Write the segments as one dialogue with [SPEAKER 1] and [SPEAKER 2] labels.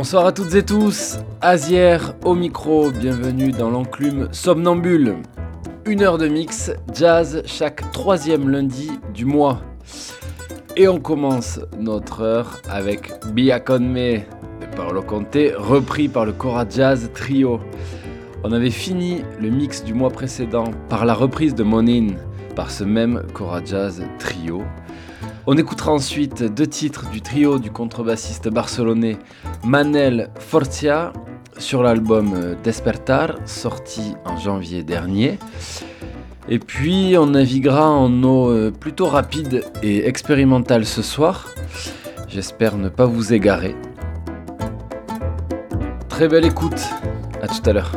[SPEAKER 1] Bonsoir à toutes et tous, Azière au micro, bienvenue dans l'enclume Somnambule. Une heure de mix, jazz chaque troisième lundi du mois. Et on commence notre heure avec Biakonme de Paolo Conte, repris par le Cora Jazz Trio. On avait fini le mix du mois précédent par la reprise de Monin par ce même Cora Jazz Trio. On écoutera ensuite deux titres du trio du contrebassiste barcelonais Manel Fortia sur l'album Despertar, sorti en janvier dernier. Et puis on naviguera en eau euh, plutôt rapide et expérimentale ce soir. J'espère ne pas vous égarer. Très belle écoute, à tout à l'heure.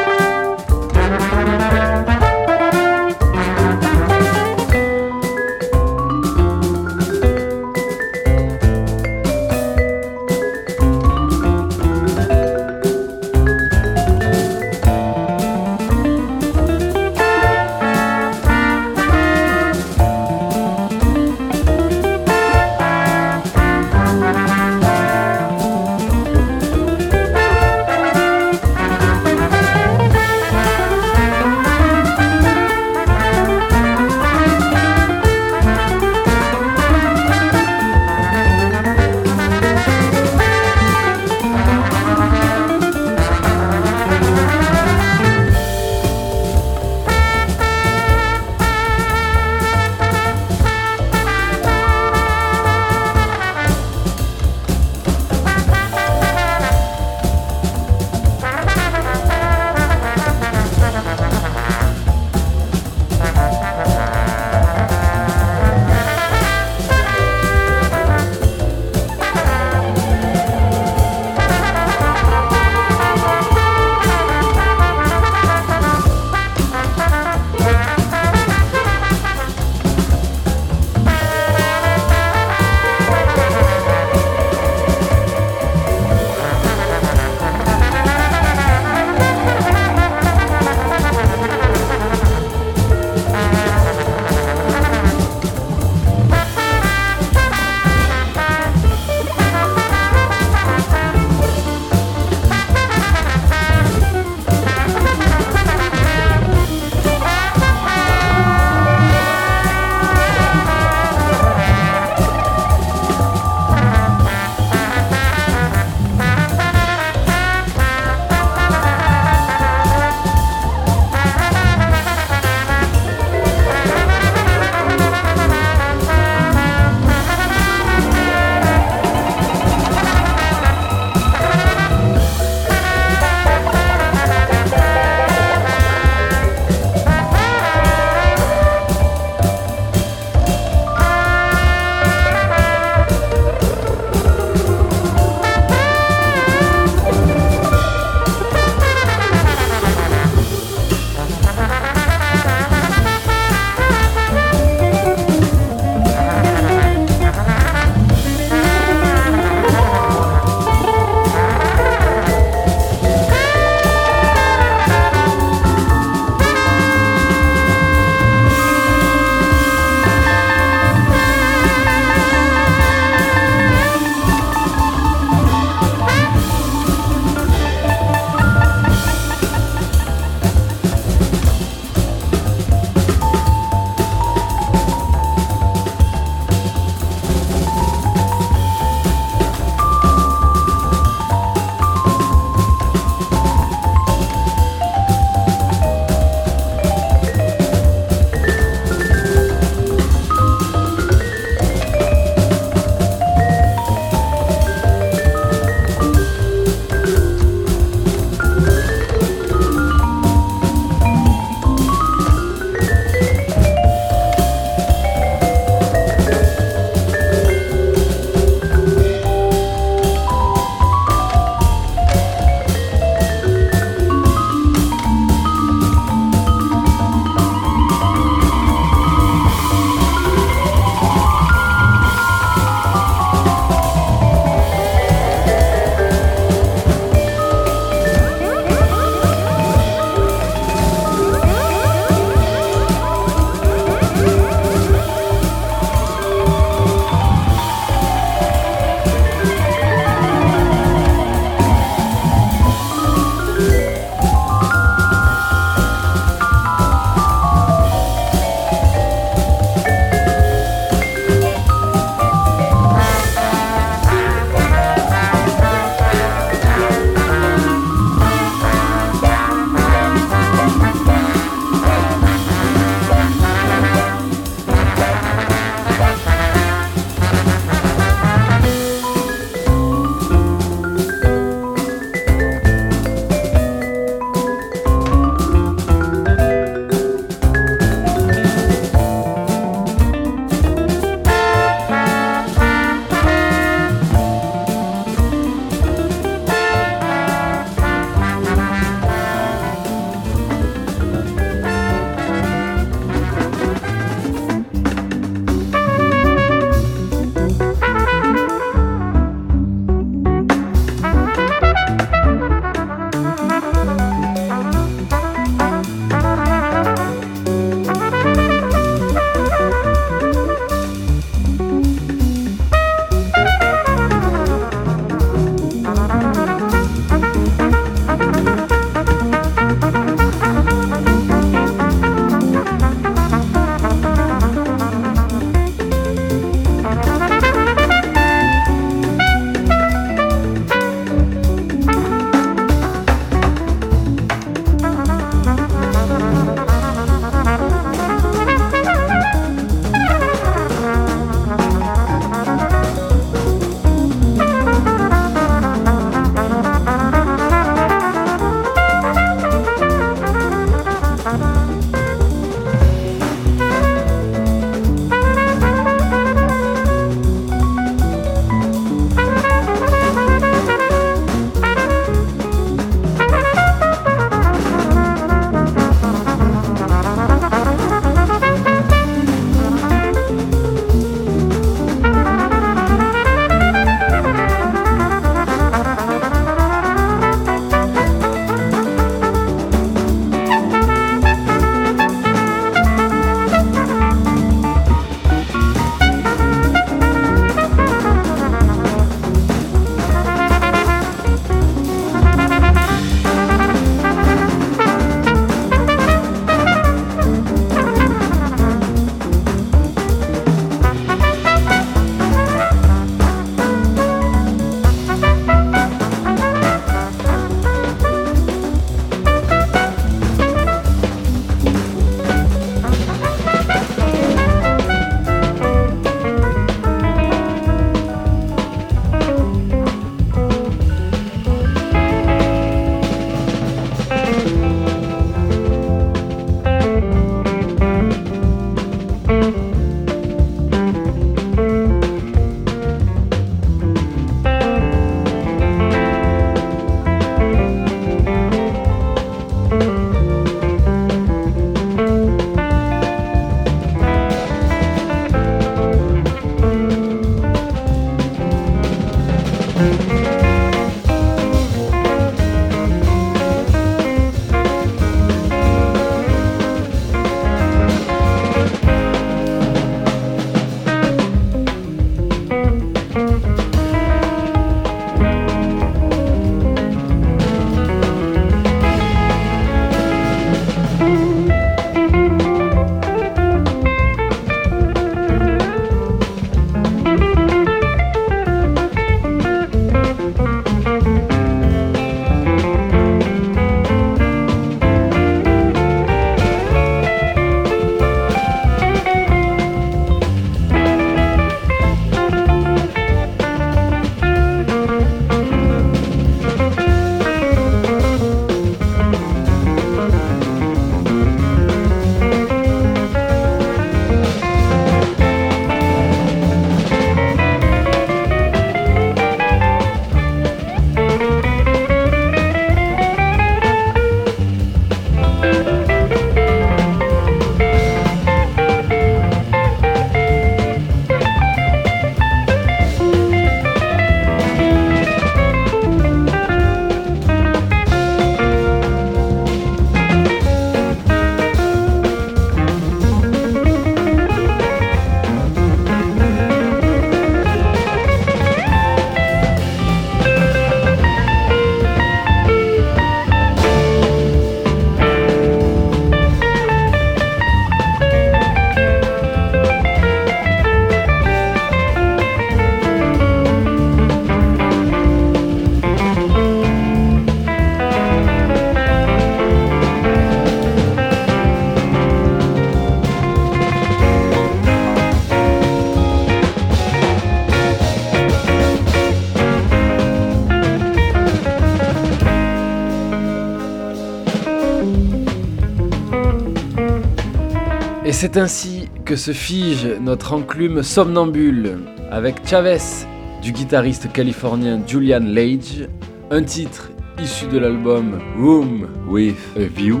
[SPEAKER 1] C'est ainsi que se fige notre enclume somnambule, avec Chavez, du guitariste californien Julian Lage, un titre issu de l'album Room with a View,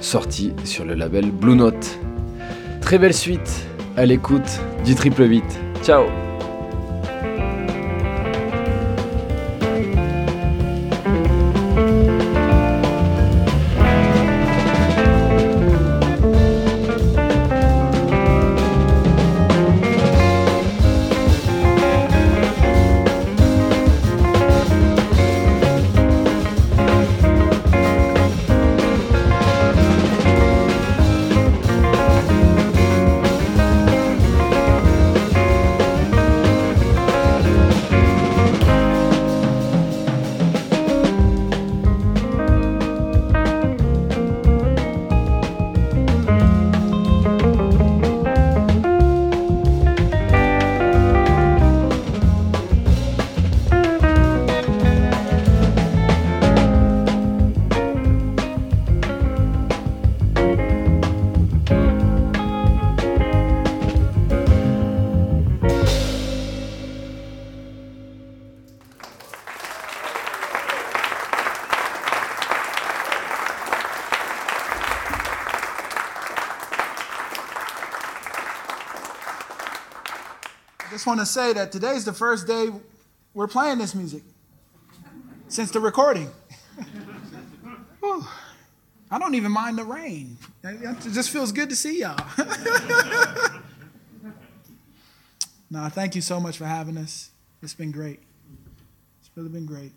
[SPEAKER 1] sorti sur le label Blue Note. Très belle suite à l'écoute du triple 8. Ciao
[SPEAKER 2] to say that today's the first day we're playing this music since the recording. I don't even mind the rain. It just feels good to see y'all. no, thank you so much for having us. It's been great. It's really been great.